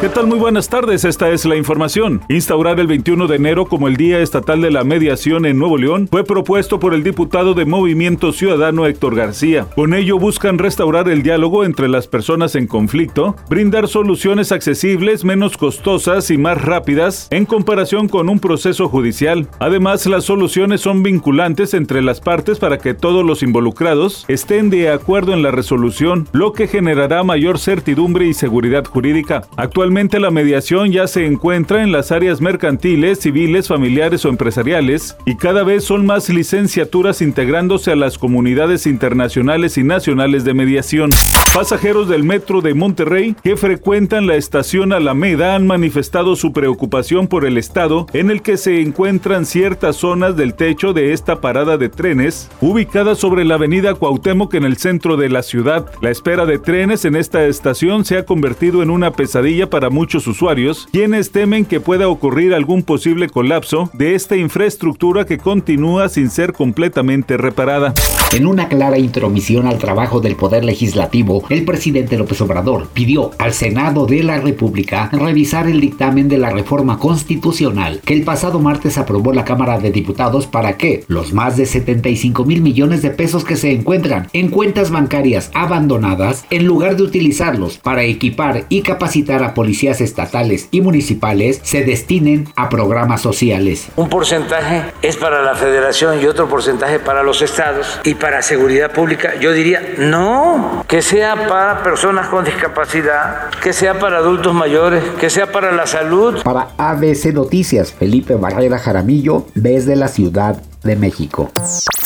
¿Qué tal? Muy buenas tardes, esta es la información. Instaurar el 21 de enero como el Día Estatal de la Mediación en Nuevo León fue propuesto por el diputado de Movimiento Ciudadano Héctor García. Con ello buscan restaurar el diálogo entre las personas en conflicto, brindar soluciones accesibles, menos costosas y más rápidas en comparación con un proceso judicial. Además, las soluciones son vinculantes entre las partes para que todos los involucrados estén de acuerdo en la resolución, lo que generará mayor certidumbre y seguridad jurídica. Actualmente Actualmente la mediación ya se encuentra en las áreas mercantiles, civiles, familiares o empresariales y cada vez son más licenciaturas integrándose a las comunidades internacionales y nacionales de mediación. Pasajeros del metro de Monterrey que frecuentan la estación Alameda han manifestado su preocupación por el estado en el que se encuentran ciertas zonas del techo de esta parada de trenes, ubicada sobre la avenida Cuauhtémoc en el centro de la ciudad. La espera de trenes en esta estación se ha convertido en una pesadilla para muchos usuarios, quienes temen que pueda ocurrir algún posible colapso de esta infraestructura que continúa sin ser completamente reparada. En una clara intromisión al trabajo del Poder Legislativo, el presidente López Obrador pidió al Senado de la República revisar el dictamen de la reforma constitucional que el pasado martes aprobó la Cámara de Diputados para que los más de 75 mil millones de pesos que se encuentran en cuentas bancarias abandonadas, en lugar de utilizarlos para equipar y capacitar a policías estatales y municipales se destinen a programas sociales. Un porcentaje es para la federación y otro porcentaje para los estados y para seguridad pública. Yo diría, no, que sea para personas con discapacidad, que sea para adultos mayores, que sea para la salud. Para ABC Noticias, Felipe Barrera Jaramillo, desde la Ciudad de México.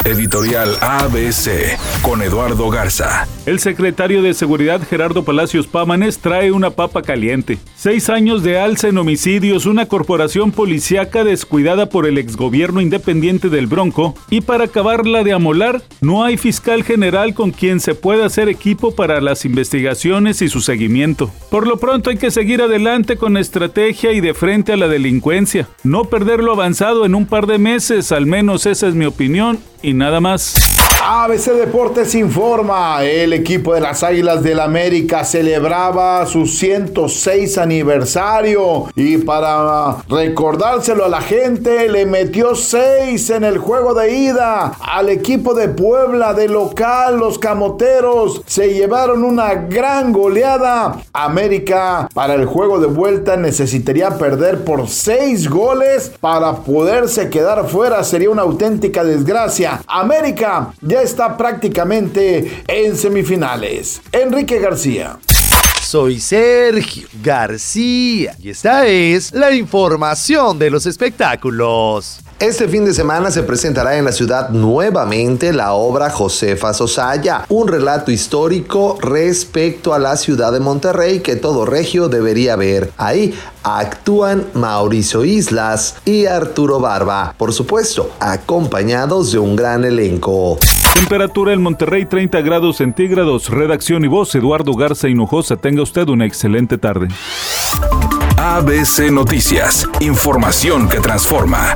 Editorial ABC con Eduardo Garza. El secretario de Seguridad Gerardo Palacios Pámanes trae una papa caliente. Seis años de alza en homicidios, una corporación policíaca descuidada por el exgobierno independiente del Bronco y para acabarla de amolar, no hay fiscal general con quien se pueda hacer equipo para las investigaciones y su seguimiento. Por lo pronto hay que seguir adelante con estrategia y de frente a la delincuencia. No perder lo avanzado en un par de meses, al menos esa es mi opinión y nada más. ABC Deportes informa, el equipo de las Águilas del América celebraba su 106 aniversario y para recordárselo a la gente le metió 6 en el juego de ida al equipo de Puebla de local, los Camoteros se llevaron una gran goleada. América para el juego de vuelta necesitaría perder por 6 goles para poderse quedar fuera, sería una auténtica desgracia. América ya está prácticamente en semifinales. Enrique García. Soy Sergio García y esta es la información de los espectáculos. Este fin de semana se presentará en la ciudad nuevamente la obra Josefa Sosaya, un relato histórico respecto a la ciudad de Monterrey que todo regio debería ver. Ahí actúan Mauricio Islas y Arturo Barba, por supuesto, acompañados de un gran elenco. Temperatura en Monterrey 30 grados centígrados. Redacción y voz Eduardo Garza Hinojosa. Tenga usted una excelente tarde. ABC Noticias. Información que transforma.